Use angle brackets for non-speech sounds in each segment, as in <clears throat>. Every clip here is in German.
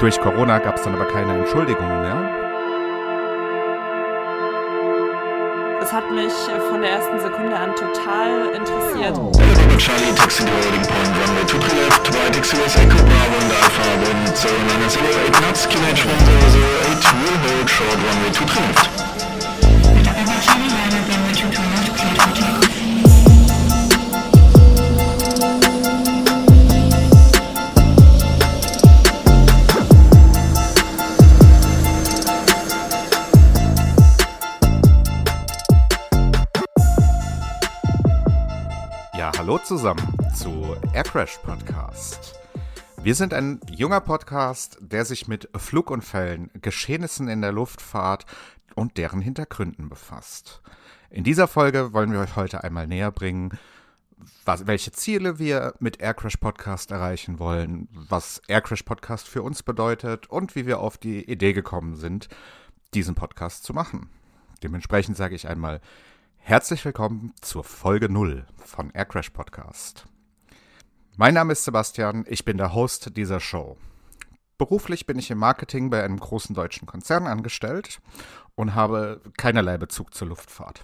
Durch Corona gab es dann aber keine Entschuldigungen mehr. Das hat mich von der ersten Sekunde an total interessiert. Hello, Charlie, taxi loading point, runway 23 left, right, XUS Echo Bravo and Alpha, wind 0908 knots, QH 1008, will hold short, runway 23 left. Ja, hallo zusammen zu Aircrash Podcast. Wir sind ein junger Podcast, der sich mit Flugunfällen, Geschehnissen in der Luftfahrt und deren Hintergründen befasst. In dieser Folge wollen wir euch heute einmal näher bringen, was, welche Ziele wir mit Aircrash Podcast erreichen wollen, was Aircrash Podcast für uns bedeutet und wie wir auf die Idee gekommen sind, diesen Podcast zu machen. Dementsprechend sage ich einmal Herzlich willkommen zur Folge 0 von Aircrash Podcast. Mein Name ist Sebastian, ich bin der Host dieser Show. Beruflich bin ich im Marketing bei einem großen deutschen Konzern angestellt und habe keinerlei Bezug zur Luftfahrt.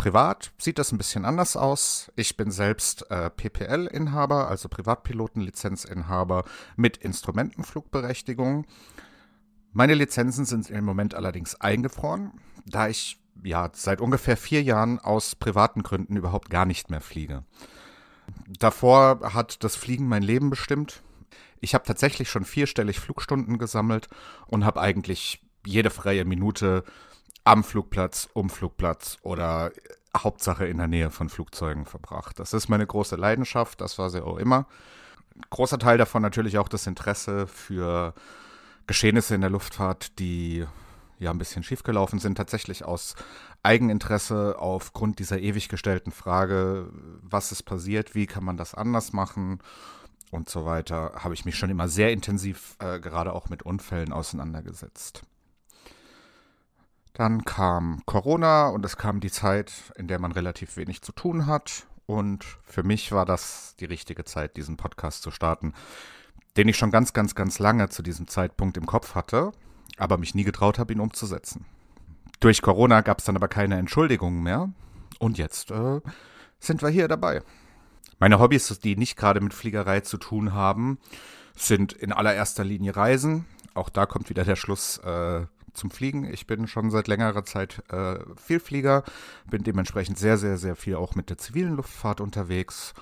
Privat sieht das ein bisschen anders aus. Ich bin selbst äh, PPL-Inhaber, also Privatpilotenlizenzinhaber mit Instrumentenflugberechtigung. Meine Lizenzen sind im Moment allerdings eingefroren, da ich ja seit ungefähr vier Jahren aus privaten Gründen überhaupt gar nicht mehr fliege. Davor hat das Fliegen mein Leben bestimmt. Ich habe tatsächlich schon vierstellig Flugstunden gesammelt und habe eigentlich jede freie Minute am Flugplatz, um Flugplatz oder Hauptsache in der Nähe von Flugzeugen verbracht. Das ist meine große Leidenschaft, das war sie auch immer. Großer Teil davon natürlich auch das Interesse für Geschehnisse in der Luftfahrt, die ja ein bisschen schiefgelaufen sind, tatsächlich aus Eigeninteresse aufgrund dieser ewig gestellten Frage, was ist passiert, wie kann man das anders machen und so weiter, habe ich mich schon immer sehr intensiv äh, gerade auch mit Unfällen auseinandergesetzt. Dann kam Corona und es kam die Zeit, in der man relativ wenig zu tun hat. Und für mich war das die richtige Zeit, diesen Podcast zu starten, den ich schon ganz, ganz, ganz lange zu diesem Zeitpunkt im Kopf hatte, aber mich nie getraut habe, ihn umzusetzen. Durch Corona gab es dann aber keine Entschuldigungen mehr. Und jetzt äh, sind wir hier dabei. Meine Hobbys, die nicht gerade mit Fliegerei zu tun haben, sind in allererster Linie Reisen. Auch da kommt wieder der Schluss äh, zum Fliegen. Ich bin schon seit längerer Zeit äh, Vielflieger, bin dementsprechend sehr, sehr, sehr viel auch mit der zivilen Luftfahrt unterwegs.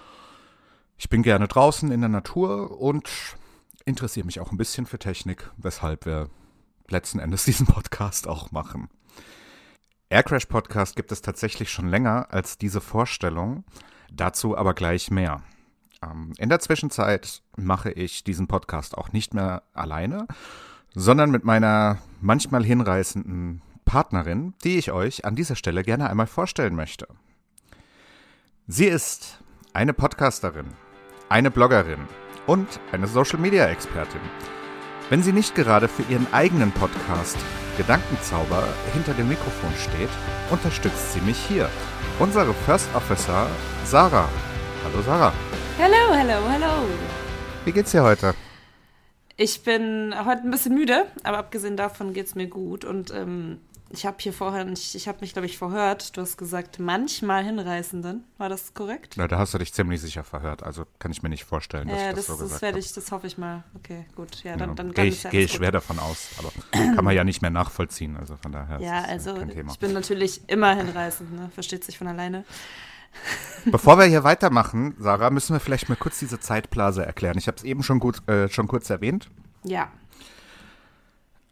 Ich bin gerne draußen in der Natur und interessiere mich auch ein bisschen für Technik, weshalb wir letzten Endes <laughs> diesen Podcast auch machen. Aircrash Podcast gibt es tatsächlich schon länger als diese Vorstellung, dazu aber gleich mehr. Ähm, in der Zwischenzeit mache ich diesen Podcast auch nicht mehr alleine, sondern mit meiner manchmal hinreißenden Partnerin, die ich euch an dieser Stelle gerne einmal vorstellen möchte. Sie ist eine Podcasterin, eine Bloggerin und eine Social-Media-Expertin. Wenn sie nicht gerade für ihren eigenen Podcast Gedankenzauber hinter dem Mikrofon steht, unterstützt sie mich hier. Unsere First Officer Sarah. Hallo Sarah. Hello, hello, hello. Wie geht's dir heute? Ich bin heute ein bisschen müde, aber abgesehen davon geht's mir gut. Und ähm, ich habe hier vorher, ich, ich habe mich, glaube ich, verhört. Du hast gesagt, manchmal Hinreißenden. War das korrekt? Na, da hast du dich ziemlich sicher verhört. Also kann ich mir nicht vorstellen, dass Ja, ich das, das, so das gesagt werde habe. ich, das hoffe ich mal. Okay, gut. Ja, dann, Ja, dann, ist ich, ja gehe ich schwer davon aus, aber kann man ja nicht mehr nachvollziehen. Also von daher Ja, ist es also kein Thema. ich bin natürlich immer hinreißend, ne? Versteht sich von alleine. <laughs> Bevor wir hier weitermachen, Sarah, müssen wir vielleicht mal kurz diese Zeitblase erklären. Ich habe es eben schon, gut, äh, schon kurz erwähnt. Ja.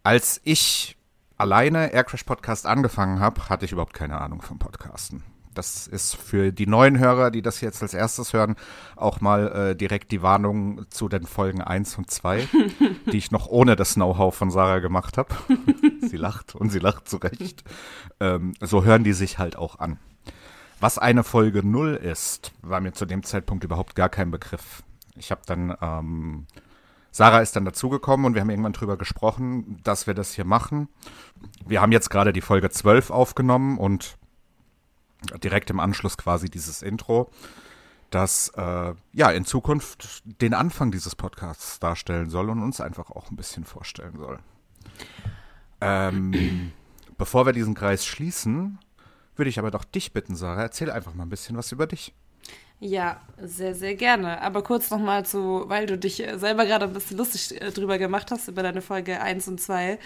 Als ich alleine Aircrash Podcast angefangen habe, hatte ich überhaupt keine Ahnung vom Podcasten. Das ist für die neuen Hörer, die das jetzt als erstes hören, auch mal äh, direkt die Warnung zu den Folgen 1 und 2, <laughs> die ich noch ohne das Know-how von Sarah gemacht habe. <laughs> sie lacht und sie lacht zu Recht. Ähm, so hören die sich halt auch an. Was eine Folge 0 ist, war mir zu dem Zeitpunkt überhaupt gar kein Begriff. Ich habe dann, ähm, Sarah ist dann dazugekommen und wir haben irgendwann drüber gesprochen, dass wir das hier machen. Wir haben jetzt gerade die Folge 12 aufgenommen und direkt im Anschluss quasi dieses Intro. das äh, ja in Zukunft den Anfang dieses Podcasts darstellen soll und uns einfach auch ein bisschen vorstellen soll. Ähm, bevor wir diesen Kreis schließen, würde ich aber doch dich bitten, Sarah, erzähl einfach mal ein bisschen was über dich. Ja, sehr, sehr gerne. Aber kurz nochmal zu, weil du dich selber gerade ein bisschen lustig äh, drüber gemacht hast, über deine Folge 1 und 2.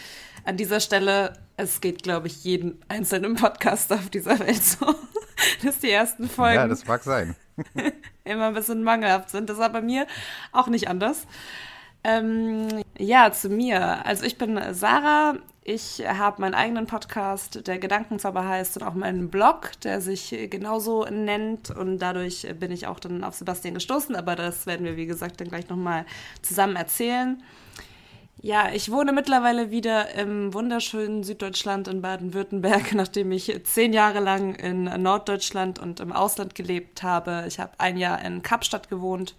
An dieser Stelle, es geht, glaube ich, jeden einzelnen Podcaster auf dieser Welt so, <laughs> dass die ersten Folgen. Ja, das mag sein. <laughs> immer ein bisschen mangelhaft sind. Das war bei mir auch nicht anders. Ähm, ja, zu mir. Also ich bin Sarah. Ich habe meinen eigenen Podcast, der Gedankenzauber heißt, und auch meinen Blog, der sich genauso nennt. Und dadurch bin ich auch dann auf Sebastian gestoßen. Aber das werden wir, wie gesagt, dann gleich nochmal zusammen erzählen. Ja, ich wohne mittlerweile wieder im wunderschönen Süddeutschland in Baden-Württemberg, <laughs> nachdem ich zehn Jahre lang in Norddeutschland und im Ausland gelebt habe. Ich habe ein Jahr in Kapstadt gewohnt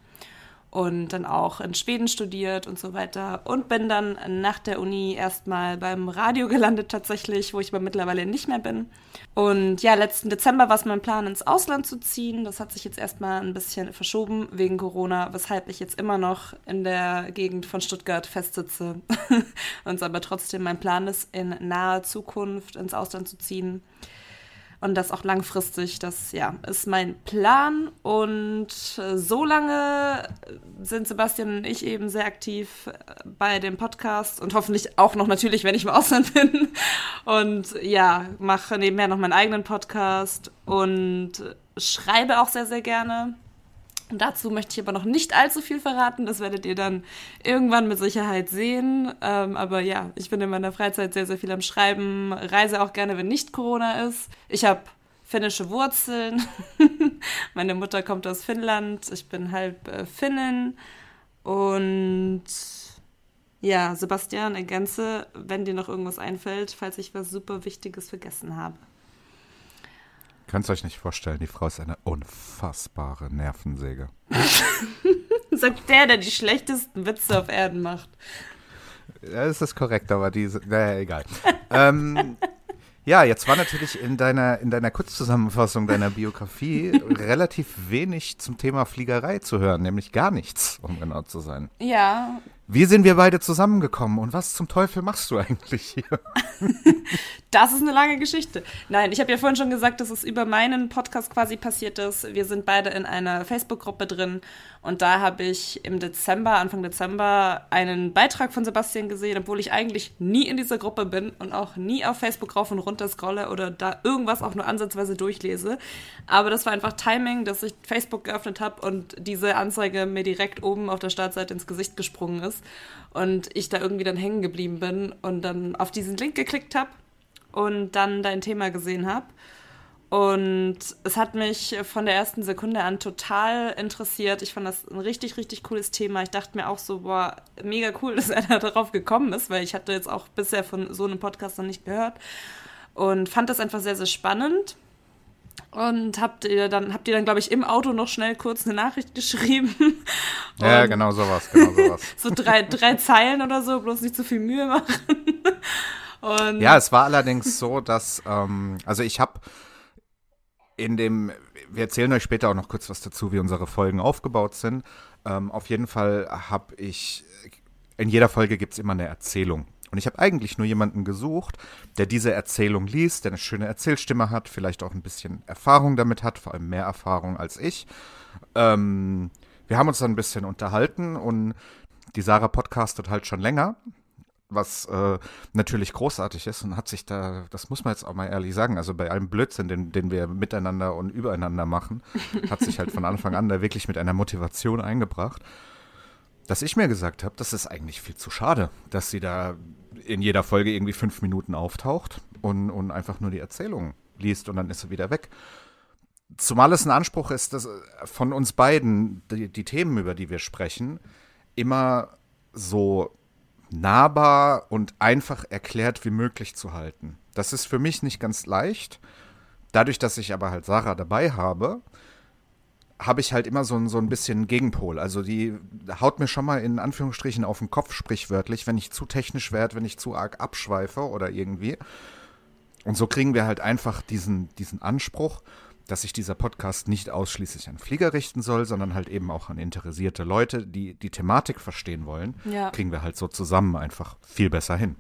und dann auch in Schweden studiert und so weiter und bin dann nach der Uni erstmal beim Radio gelandet tatsächlich, wo ich aber mittlerweile nicht mehr bin. Und ja, letzten Dezember war es mein Plan, ins Ausland zu ziehen. Das hat sich jetzt erstmal ein bisschen verschoben wegen Corona, weshalb ich jetzt immer noch in der Gegend von Stuttgart festsitze <laughs> und es aber trotzdem mein Plan ist, in naher Zukunft ins Ausland zu ziehen und das auch langfristig. Das ja, ist mein Plan. Und äh, so lange sind Sebastian und ich eben sehr aktiv äh, bei dem Podcast und hoffentlich auch noch natürlich, wenn ich im Ausland <laughs> bin. Und ja, mache nebenher noch meinen eigenen Podcast und schreibe auch sehr, sehr gerne. Dazu möchte ich aber noch nicht allzu viel verraten. Das werdet ihr dann irgendwann mit Sicherheit sehen. Ähm, aber ja, ich bin in meiner Freizeit sehr, sehr viel am Schreiben. Reise auch gerne, wenn nicht Corona ist. Ich habe finnische Wurzeln. <laughs> Meine Mutter kommt aus Finnland. Ich bin halb äh, Finnin. Und ja, Sebastian, ergänze, wenn dir noch irgendwas einfällt, falls ich was super Wichtiges vergessen habe. Könnt euch nicht vorstellen, die Frau ist eine unfassbare Nervensäge. <laughs> Sagt der, der die schlechtesten Witze auf Erden macht. Ja, das ist korrekt, aber diese, naja, egal. <laughs> ähm, ja, jetzt war natürlich in deiner, in deiner Kurzzusammenfassung deiner Biografie relativ wenig zum Thema Fliegerei zu hören, nämlich gar nichts, um genau zu sein. Ja, Wie sind wir beide zusammengekommen und was zum Teufel machst du eigentlich hier? <laughs> <laughs> Das ist eine lange Geschichte. Nein, ich habe ja vorhin schon gesagt, dass es über meinen Podcast quasi passiert ist. Wir sind beide in einer Facebook-Gruppe drin und da habe ich im Dezember, Anfang Dezember, einen Beitrag von Sebastian gesehen, obwohl ich eigentlich nie in dieser Gruppe bin und auch nie auf Facebook rauf und runter scrolle oder da irgendwas auch nur ansatzweise durchlese. Aber das war einfach Timing, dass ich Facebook geöffnet habe und diese Anzeige mir direkt oben auf der Startseite ins Gesicht gesprungen ist und ich da irgendwie dann hängen geblieben bin und dann auf diesen Link geklickt habe und dann dein Thema gesehen habe. Und es hat mich von der ersten Sekunde an total interessiert. Ich fand das ein richtig, richtig cooles Thema. Ich dachte mir auch so, boah, mega cool, <laughs> dass er da darauf gekommen ist, weil ich hatte jetzt auch bisher von so einem Podcast noch nicht gehört. Und fand das einfach sehr, sehr spannend. Und habt ihr dann, habt ihr dann, glaube ich, im Auto noch schnell kurz eine Nachricht <laughs> geschrieben. Ja, genau sowas, genau sowas. <laughs> So drei, drei Zeilen oder so, bloß nicht zu viel Mühe machen. Und Ja, es war allerdings so, dass, ähm, also ich habe in dem, wir erzählen euch später auch noch kurz was dazu, wie unsere Folgen aufgebaut sind. Ähm, auf jeden Fall habe ich, in jeder Folge gibt es immer eine Erzählung. Und ich habe eigentlich nur jemanden gesucht, der diese Erzählung liest, der eine schöne Erzählstimme hat, vielleicht auch ein bisschen Erfahrung damit hat, vor allem mehr Erfahrung als ich. Ähm, wir haben uns dann ein bisschen unterhalten und die Sarah podcastet halt schon länger, was äh, natürlich großartig ist und hat sich da, das muss man jetzt auch mal ehrlich sagen, also bei allem Blödsinn, den, den wir miteinander und übereinander machen, hat sich halt von Anfang an da wirklich mit einer Motivation eingebracht, dass ich mir gesagt habe, das ist eigentlich viel zu schade, dass sie da in jeder Folge irgendwie fünf Minuten auftaucht und, und einfach nur die Erzählung liest und dann ist sie wieder weg. Zumal es ein Anspruch ist, dass äh, von uns beiden die, die Themen, über die wir sprechen, immer so nahbar und einfach erklärt wie möglich zu halten. Das ist für mich nicht ganz leicht. Dadurch, dass ich aber halt Sarah dabei habe, habe ich halt immer so ein, so ein bisschen Gegenpol. Also die haut mir schon mal in Anführungsstrichen auf den Kopf, sprichwörtlich, wenn ich zu technisch werde, wenn ich zu arg abschweife oder irgendwie. Und so kriegen wir halt einfach diesen, diesen Anspruch, dass sich dieser Podcast nicht ausschließlich an Flieger richten soll, sondern halt eben auch an interessierte Leute, die die Thematik verstehen wollen, Ja. kriegen wir halt so zusammen einfach viel besser hin.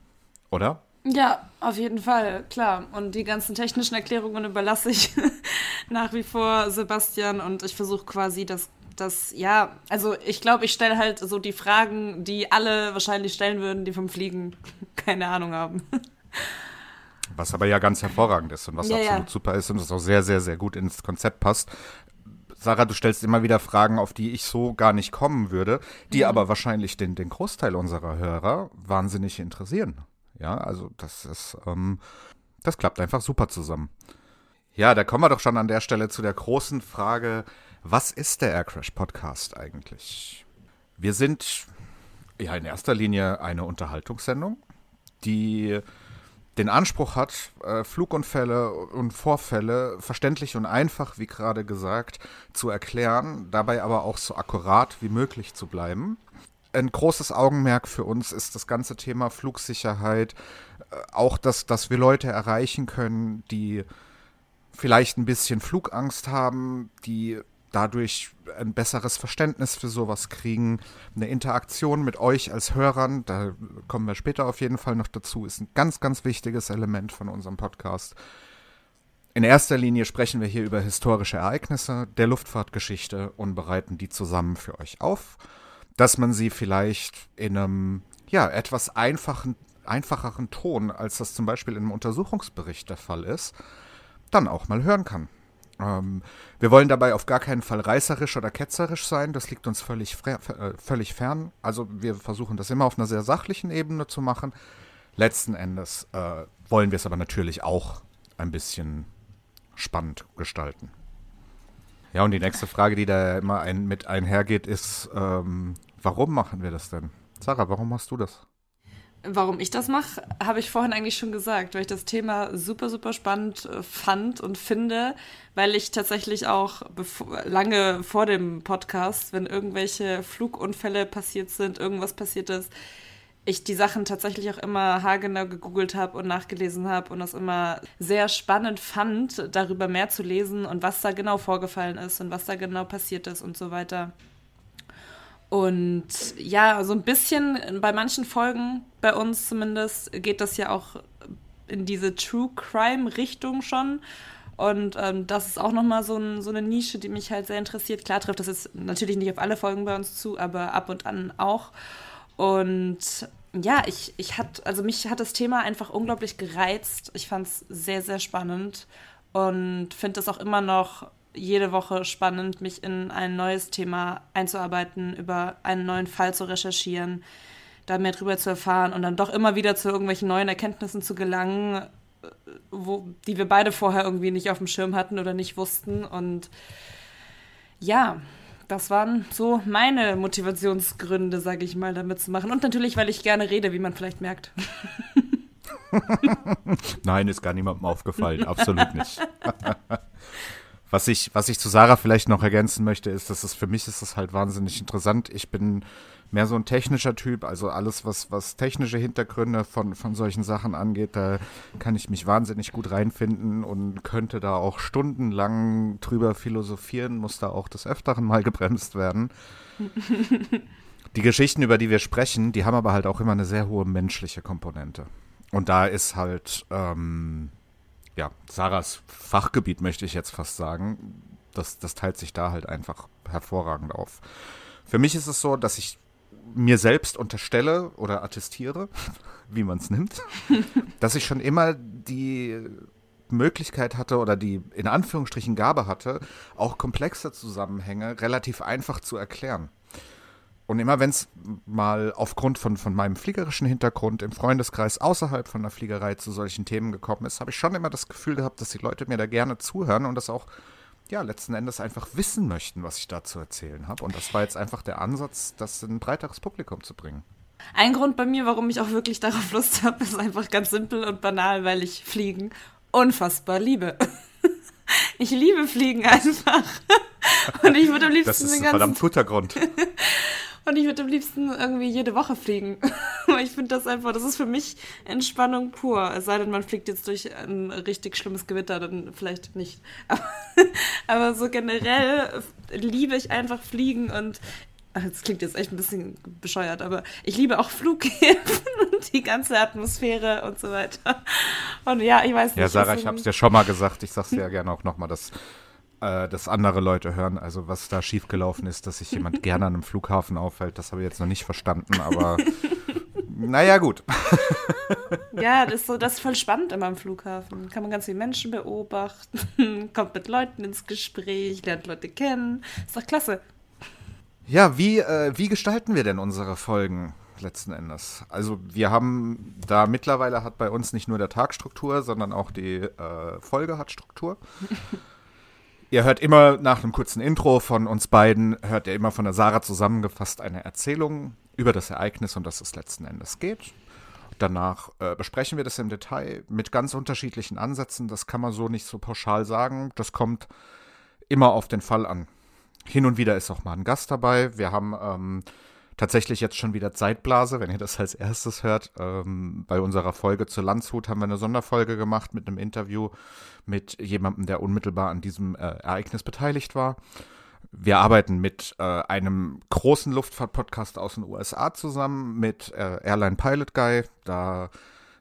Oder? Ja, auf jeden Fall, klar. Und die ganzen technischen Erklärungen überlasse ich <laughs> nach wie vor Sebastian und ich versuche quasi das, das, ja, also ich glaube, ich stelle halt so die Fragen, die alle wahrscheinlich stellen würden, die vom Fliegen <laughs> keine Ahnung haben. Was aber ja ganz hervorragend ist und was Ja, absolut ja. super ist und was auch sehr, sehr, sehr gut ins Konzept passt. Sarah, du stellst immer wieder Fragen, auf die ich so gar nicht kommen würde, die Mhm. aber wahrscheinlich den, den Großteil unserer Hörer wahnsinnig interessieren. Ja, also das ist, ähm, das klappt einfach super zusammen. Ja, da kommen wir doch schon an der Stelle zu der großen Frage, was ist der Aircrash Podcast eigentlich? Wir sind ja in erster Linie eine Unterhaltungssendung, die den Anspruch hat, äh, Flugunfälle und Vorfälle verständlich und einfach, wie gerade gesagt, zu erklären, dabei aber auch so akkurat wie möglich zu bleiben. Ein großes Augenmerk für uns ist das ganze Thema Flugsicherheit, äh, auch dass, dass wir Leute erreichen können, die vielleicht ein bisschen Flugangst haben, die dadurch ein besseres Verständnis für sowas kriegen. Eine Interaktion mit euch als Hörern, da kommen wir später auf jeden Fall noch dazu, ist ein ganz, ganz wichtiges Element von unserem Podcast. In erster Linie sprechen wir hier über historische Ereignisse der Luftfahrtgeschichte und bereiten die zusammen für euch auf, dass man sie vielleicht in einem ja, etwas einfachen, einfacheren Ton, als das zum Beispiel in einem Untersuchungsbericht der Fall ist, dann auch mal hören kann. Ähm, wir wollen dabei auf gar keinen Fall reißerisch oder ketzerisch sein, das liegt uns völlig, äh, völlig fern. Also wir versuchen das immer auf einer sehr sachlichen Ebene zu machen. Letzten Endes äh, wollen wir es aber natürlich auch ein bisschen spannend gestalten. Ja, und die nächste Frage, die da immer ein, mit einhergeht, ist, ähm, warum machen wir das denn? Sarah, warum machst du das? Warum ich das mache, habe ich vorhin eigentlich schon gesagt, weil ich das Thema super, super spannend äh, fand und finde, weil ich tatsächlich auch lange vor dem Podcast, wenn irgendwelche Flugunfälle passiert sind, irgendwas passiert ist, ich die Sachen tatsächlich auch immer haargenau gegoogelt habe und nachgelesen habe und das immer sehr spannend fand, darüber mehr zu lesen und was da genau vorgefallen ist und was da genau passiert ist und so weiter. Und ja, so ein bisschen bei manchen Folgen, bei uns zumindest, geht das ja auch in diese True Crime-Richtung schon. Und ähm, das ist auch nochmal so, ein, so eine Nische, die mich halt sehr interessiert. Klar trifft das jetzt natürlich nicht auf alle Folgen bei uns zu, aber ab und an auch. Und ja, ich, ich hat, also mich hat das Thema einfach unglaublich gereizt. Ich fand es sehr, sehr spannend und finde es auch immer noch jede Woche spannend, mich in ein neues Thema einzuarbeiten, über einen neuen Fall zu recherchieren, da mehr drüber zu erfahren und dann doch immer wieder zu irgendwelchen neuen Erkenntnissen zu gelangen, wo, die wir beide vorher irgendwie nicht auf dem Schirm hatten oder nicht wussten. Und ja, das waren so meine Motivationsgründe, sage ich mal, damit zu machen. Und natürlich, weil ich gerne rede, wie man vielleicht merkt. <laughs> Nein, ist gar niemandem aufgefallen, absolut nicht. <laughs> Was ich, was ich zu Sarah vielleicht noch ergänzen möchte, ist, dass es für mich ist es halt wahnsinnig interessant. Ich bin mehr so ein technischer Typ, also alles, was, was technische Hintergründe von, von solchen Sachen angeht, da kann ich mich wahnsinnig gut reinfinden und könnte da auch stundenlang drüber philosophieren, muss da auch des Öfteren mal <laughs> gebremst werden. <laughs> Die Geschichten, über die wir sprechen, die haben aber halt auch immer eine sehr hohe menschliche Komponente. Und da ist halt, ähm, ja, Sarahs Fachgebiet, möchte ich jetzt fast sagen, das, das teilt sich da halt einfach hervorragend auf. Für mich ist es so, dass ich mir selbst unterstelle oder attestiere, <laughs> wie man es nimmt, <laughs> dass ich schon immer die Möglichkeit hatte oder die in Anführungsstrichen Gabe hatte, auch komplexe Zusammenhänge relativ einfach zu erklären. Und immer wenn es mal aufgrund von, von meinem fliegerischen Hintergrund im Freundeskreis außerhalb von der Fliegerei zu solchen Themen gekommen ist, habe ich schon immer das Gefühl gehabt, dass die Leute mir da gerne zuhören und das auch ja, letzten Endes einfach wissen möchten, was ich da zu erzählen habe. Und das war jetzt einfach der Ansatz, das in ein breiteres Publikum zu bringen. Ein Grund bei mir, warum ich auch wirklich darauf Lust habe, ist einfach ganz simpel und banal, weil ich Fliegen unfassbar liebe. <laughs> Ich liebe Fliegen einfach. <laughs> Und ich würde am liebsten Das ist ein verdammt guter Grund. <laughs> Und ich würde am liebsten irgendwie jede Woche fliegen. <laughs> ich finde das einfach, das ist für mich Entspannung pur. Es sei denn, man fliegt jetzt durch ein richtig schlimmes Gewitter, dann vielleicht nicht. <laughs> Aber, aber so generell liebe ich einfach Fliegen und das klingt jetzt echt ein bisschen bescheuert, aber ich liebe auch <laughs> Flughäfen und die ganze Atmosphäre und so weiter. Und ja, ich weiß nicht. Ja, Sarah, ich habe es dir schon mal gesagt. Ich sag's dir ja gerne auch nochmal, dass, äh, dass andere Leute hören. Also, was da schiefgelaufen ist, dass sich jemand <laughs> gerne an einem Flughafen aufhält, das habe ich jetzt noch nicht verstanden, aber <laughs> naja, gut. <laughs> ja, das ist, so, das ist voll spannend immer am Flughafen. Kann man ganz viele Menschen beobachten, kommt mit Leuten ins Gespräch, lernt Leute kennen. Ist doch klasse. Ja, wie, äh, wie gestalten wir denn unsere Folgen letzten Endes? Also wir haben da mittlerweile hat bei uns nicht nur der Tag Struktur, sondern auch die äh, Folge hat Struktur. Ihr hört immer nach einem kurzen Intro von uns beiden, hört ihr immer von der Sarah zusammengefasst eine Erzählung über das Ereignis, um das es letzten Endes geht. Danach äh, besprechen wir das im Detail mit ganz unterschiedlichen Ansätzen. Das kann man so nicht so pauschal sagen. Das kommt immer auf den Fall an. Hin und wieder ist auch mal ein Gast dabei. Wir haben ähm, tatsächlich jetzt schon wieder Zeitblase, wenn ihr das als erstes hört. Ähm, bei unserer Folge zur Landshut haben wir eine Sonderfolge gemacht mit einem Interview mit jemandem, der unmittelbar an diesem äh, Ereignis beteiligt war. Wir arbeiten mit äh, einem großen Luftfahrt-Podcast aus den USA zusammen, mit äh, Airline Pilot Guy. Da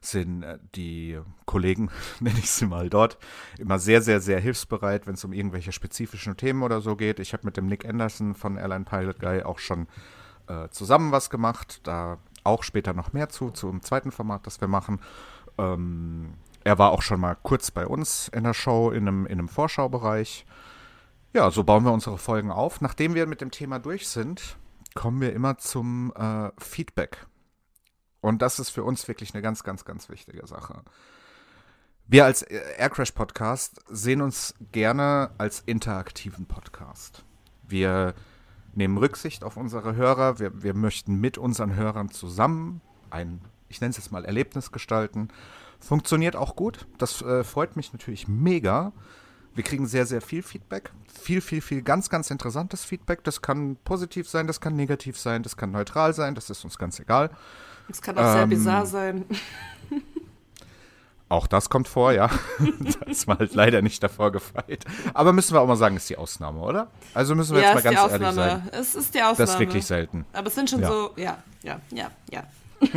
sind äh, die Kollegen, <laughs> nenne ich sie mal dort, immer sehr, sehr, sehr hilfsbereit, wenn es um irgendwelche spezifischen Themen oder so geht. Ich habe mit dem Nick Anderson von Airline Pilot Guy auch schon äh, zusammen was gemacht. Da auch später noch mehr zu, zum zweiten Format, das wir machen. Ähm, er war auch schon mal kurz bei uns in der Show, in einem, in einem Vorschaubereich. Ja, so bauen wir unsere Folgen auf. Nachdem wir mit dem Thema durch sind, kommen wir immer zum äh, Feedback. Und das ist für uns wirklich eine ganz, ganz, ganz wichtige Sache. Wir als Aircrash Podcast sehen uns gerne als interaktiven Podcast. Wir nehmen Rücksicht auf unsere Hörer. Wir, wir möchten mit unseren Hörern zusammen ein, ich nenne es jetzt mal, Erlebnis gestalten. Funktioniert auch gut. Das äh, freut mich natürlich mega. Wir kriegen sehr, sehr viel Feedback. Viel, viel, viel ganz, ganz interessantes Feedback. Das kann positiv sein, das kann negativ sein, das kann neutral sein, das ist uns ganz egal. Es kann auch ähm, sehr bizarr sein. <laughs> Auch das kommt vor, ja. <laughs> das war halt leider nicht davor gefeit. Aber müssen wir auch mal sagen, ist die Ausnahme, oder? Also müssen wir ja, jetzt mal ganz ehrlich sein. Es ist die Ausnahme. Das ist wirklich selten. Aber es sind schon ja. so, ja, ja, ja, ja. <laughs>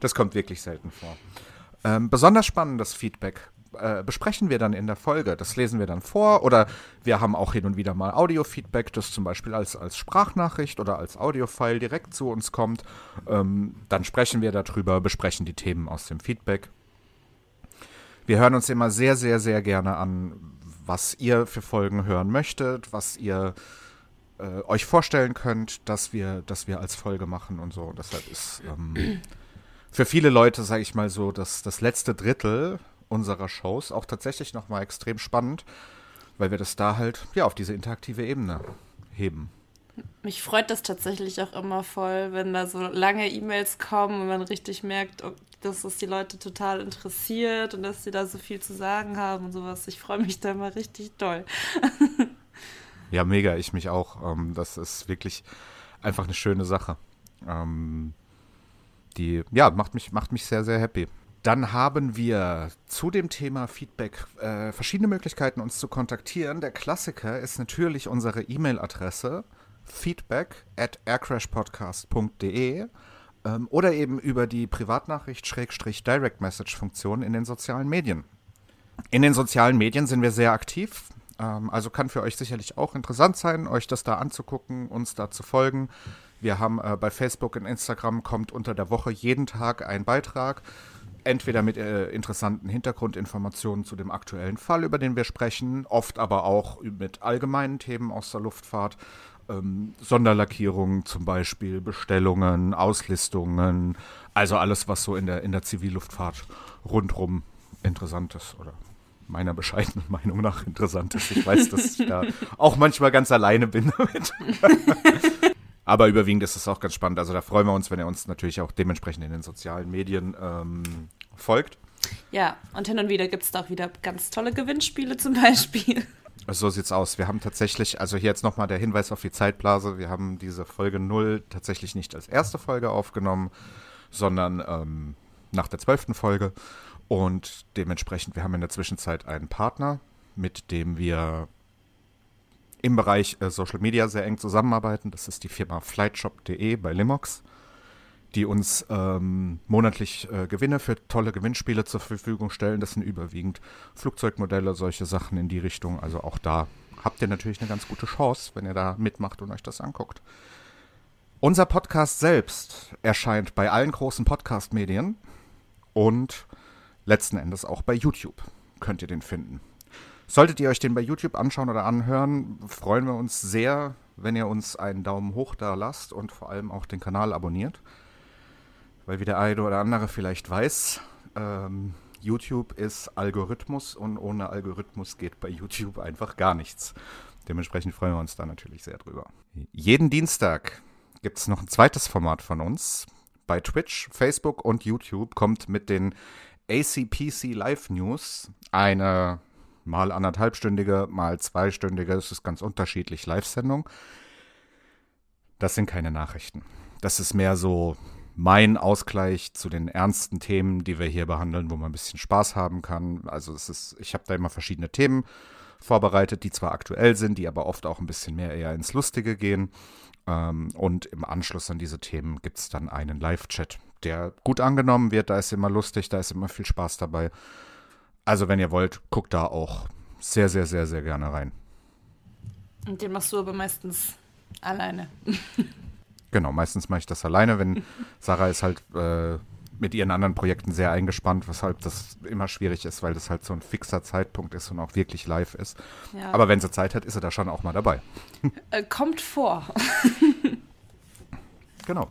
das kommt wirklich selten vor. Ähm, besonders spannendes Feedback äh, besprechen wir dann in der Folge. Das lesen wir dann vor oder wir haben auch hin und wieder mal Audio-Feedback, das zum Beispiel als, als Sprachnachricht oder als Audio-File direkt zu uns kommt. Ähm, dann sprechen wir darüber, besprechen die Themen aus dem Feedback. Wir hören uns immer sehr, sehr, sehr gerne an, was ihr für Folgen hören möchtet, was ihr äh, euch vorstellen könnt, dass wir, dass wir als Folge machen und so. Deshalb ist ähm, <clears throat> für viele Leute, sage ich mal so, das, das letzte Drittel unserer Shows auch tatsächlich nochmal extrem spannend, weil wir das da halt ja auf diese interaktive Ebene heben. Mich freut das tatsächlich auch immer voll, wenn da so lange E-Mails kommen und man richtig merkt, dass es die Leute total interessiert und dass sie da so viel zu sagen haben und sowas. Ich freue mich da immer richtig doll. <laughs> ja, mega, ich mich auch. Ähm, das ist wirklich einfach eine schöne Sache. Ähm, die, ja, macht mich, macht mich sehr, sehr happy. Dann haben wir zu dem Thema Feedback äh, verschiedene Möglichkeiten, uns zu kontaktieren. Der Klassiker ist natürlich unsere E-Mail-Adresse feedback at aircrashpodcast.de ähm, oder eben über die Privatnachricht-Direct Message-Funktion in den sozialen Medien. In den sozialen Medien sind wir sehr aktiv, ähm, also kann für euch sicherlich auch interessant sein, euch das da anzugucken, uns da zu folgen. Wir haben äh, bei Facebook und Instagram kommt unter der Woche jeden Tag ein Beitrag entweder mit äh, interessanten Hintergrundinformationen zu dem aktuellen Fall, über den wir sprechen, oft aber auch mit allgemeinen Themen aus der Luftfahrt. Ähm, Sonderlackierungen zum Beispiel, Bestellungen, Auslistungen, also alles, was so in der, in der Zivilluftfahrt rundrum interessant ist oder meiner bescheidenen Meinung nach interessant ist. Ich weiß, dass ich da auch manchmal ganz alleine bin damit. <laughs> Aber überwiegend ist es auch ganz spannend. Also da freuen wir uns, wenn ihr uns natürlich auch dementsprechend in den sozialen Medien ähm, folgt. Ja, und hin und wieder gibt es da auch wieder ganz tolle Gewinnspiele zum Beispiel. So sieht's aus. Wir haben tatsächlich, also hier jetzt nochmal der Hinweis auf die Zeitblase, wir haben diese Folge 0 tatsächlich nicht als erste Folge aufgenommen, sondern ähm, nach der zwölften Folge. Und dementsprechend, wir haben in der Zwischenzeit einen Partner, mit dem wir im Bereich äh, Social Media sehr eng zusammenarbeiten. Das ist die Firma flightshop.de bei Limox, die uns ähm, monatlich äh, Gewinne für tolle Gewinnspiele zur Verfügung stellen. Das sind überwiegend Flugzeugmodelle, solche Sachen in die Richtung. Also auch da habt ihr natürlich eine ganz gute Chance, wenn ihr da mitmacht und euch das anguckt. Unser Podcast selbst erscheint bei allen großen Podcast-Medien und letzten Endes auch bei YouTube könnt ihr den finden. Solltet ihr euch den bei YouTube anschauen oder anhören, freuen wir uns sehr, wenn ihr uns einen Daumen hoch da lasst und vor allem auch den Kanal abonniert. Weil wie der eine oder andere vielleicht weiß, ähm, YouTube ist Algorithmus und ohne Algorithmus geht bei YouTube einfach gar nichts. Dementsprechend freuen wir uns da natürlich sehr drüber. Jeden Dienstag gibt es noch ein zweites Format von uns. Bei Twitch, Facebook und YouTube kommt mit den ACPC Live News eine mal anderthalbstündige, mal zweistündige, es ist ganz unterschiedlich, Live-Sendung. Das sind keine Nachrichten. Das ist mehr so mein Ausgleich zu den ernsten Themen, die wir hier behandeln, wo man ein bisschen Spaß haben kann. Also es ist, ich habe da immer verschiedene Themen vorbereitet, die zwar aktuell sind, die aber oft auch ein bisschen mehr eher ins Lustige gehen. Ähm, und im Anschluss an diese Themen gibt es dann einen Live-Chat, der gut angenommen wird. Da ist immer lustig, da ist immer viel Spaß dabei. Also, wenn ihr wollt, guckt da auch sehr, sehr, sehr, sehr gerne rein. Und den machst du aber meistens alleine. <laughs> genau, meistens mache ich das alleine, wenn <laughs> Sarah ist halt äh, mit ihren anderen Projekten sehr eingespannt, weshalb das immer schwierig ist, weil das halt so ein fixer Zeitpunkt ist und auch wirklich live ist. Ja. Aber wenn sie Zeit hat, ist sie da schon auch mal dabei. <laughs> Äh, kommt vor. <laughs> genau.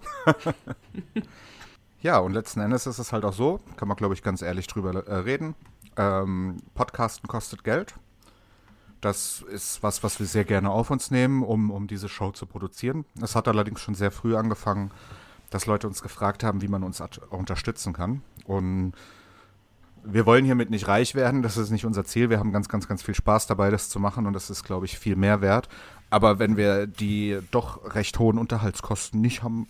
ja, und letzten Endes ist es halt auch so, kann man glaube ich ganz ehrlich drüber äh, reden. Ähm, Podcasten kostet Geld. Das ist was, was wir sehr gerne auf uns nehmen, um, um diese Show zu produzieren. Es hat allerdings schon sehr früh angefangen, dass Leute uns gefragt haben, wie man uns unterstützen kann. Und wir wollen hiermit nicht reich werden, das ist nicht unser Ziel. Wir haben ganz, ganz, ganz viel Spaß dabei, das zu machen und das ist, glaube ich, viel mehr wert. Aber wenn wir die doch recht hohen Unterhaltskosten nicht haben,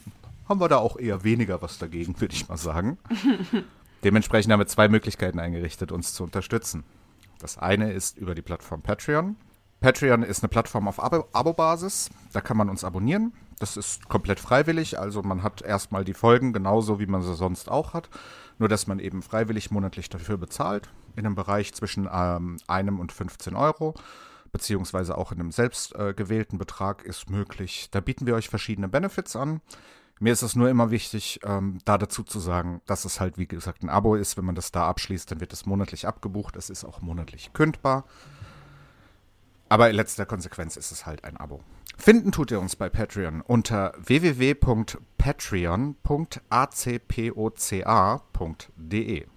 haben wir da auch eher weniger was dagegen, <laughs> würde ich mal sagen. <laughs> Dementsprechend haben wir zwei Möglichkeiten eingerichtet, uns zu unterstützen. Das eine ist über die Plattform Patreon. Patreon ist eine Plattform auf Abo-Basis. Da kann man uns abonnieren. Das ist komplett freiwillig. Also man hat erstmal die Folgen genauso, wie man sie sonst auch hat. Nur, dass man eben freiwillig monatlich dafür bezahlt. In einem Bereich zwischen ähm, einem und 15 Euro. Beziehungsweise auch in einem selbst äh, gewählten Betrag ist möglich. Da bieten wir euch verschiedene Benefits an. Mir ist es nur immer wichtig, ähm, da dazu zu sagen, dass es halt, wie gesagt, ein Abo ist. Wenn man das da abschließt, dann wird es monatlich abgebucht. Es ist auch monatlich kündbar. Aber in letzter Konsequenz ist es halt ein Abo. Finden tut ihr uns bei Patreon unter www.patreon.acpoca.de.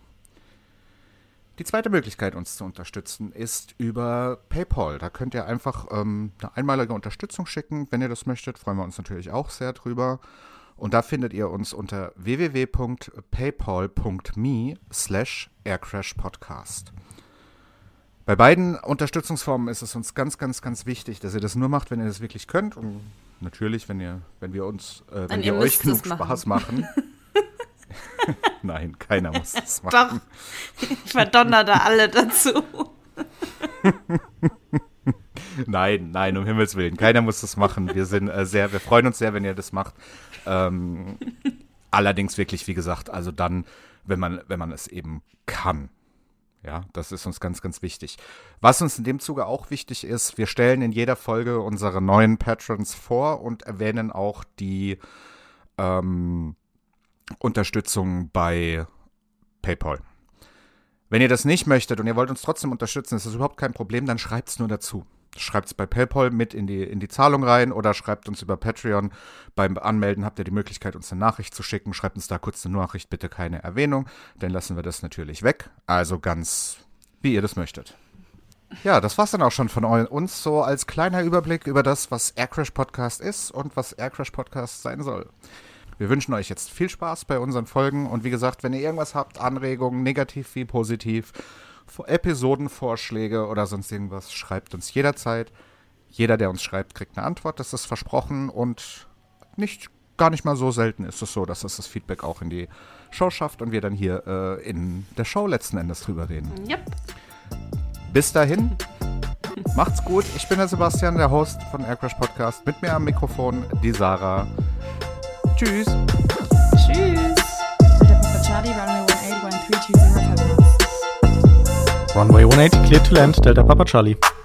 Die zweite Möglichkeit, uns zu unterstützen, ist über PayPal. Da könnt ihr einfach ähm, eine einmalige Unterstützung schicken. Wenn ihr das möchtet, freuen wir uns natürlich auch sehr drüber. Und da findet ihr uns unter www.paypal.me slash aircrashpodcast. Bei beiden Unterstützungsformen ist es uns ganz, ganz, ganz wichtig, dass ihr das nur macht, wenn ihr das wirklich könnt. Und natürlich, wenn ihr, wenn wir uns, äh, wenn wir euch genug Spaß machen. <laughs> <laughs> Nein, keiner muss das machen. Doch, <laughs> ich verdonner da alle dazu. Nein, nein, um Himmels Willen. Keiner muss das machen. Wir sind äh, sehr, wir freuen uns sehr, wenn ihr das macht. Ähm, allerdings wirklich, wie gesagt, also dann, wenn man, wenn man es eben kann. Ja, das ist uns ganz, ganz wichtig. Was uns in dem Zuge auch wichtig ist, wir stellen in jeder Folge unsere neuen Patrons vor und erwähnen auch die ähm, Unterstützung bei PayPal. Wenn ihr das nicht möchtet und ihr wollt uns trotzdem unterstützen, ist das überhaupt kein Problem, dann schreibt es nur dazu. Schreibt es bei PayPal mit in die, in die Zahlung rein oder schreibt uns über Patreon. Beim Anmelden habt ihr die Möglichkeit, uns eine Nachricht zu schicken. Schreibt uns da kurz eine Nachricht, bitte keine Erwähnung. Dann lassen wir das natürlich weg. Also ganz, wie ihr das möchtet. Ja, das war's dann auch schon von uns so als kleiner Überblick über das, was Aircrash Podcast ist und was Aircrash Podcast sein soll. Wir wünschen euch jetzt viel Spaß bei unseren Folgen und wie gesagt, wenn ihr irgendwas habt, Anregungen, negativ wie positiv, Episodenvorschläge oder sonst irgendwas, schreibt uns jederzeit. Jeder, der uns schreibt, kriegt eine Antwort, das ist versprochen und nicht gar nicht mal so selten ist es so, dass es das Feedback auch in die Show schafft und wir dann hier äh, in der Show letzten Endes drüber reden. Yep. Bis dahin, macht's gut. Ich bin der Sebastian, der Host von Aircrash Podcast. Mit mir am Mikrofon die Sarah. Tschüss. Tschüss. Delta Papa Charlie, runway 18, 132, 0 Runway 180, clear to land, Delta Papa Charlie.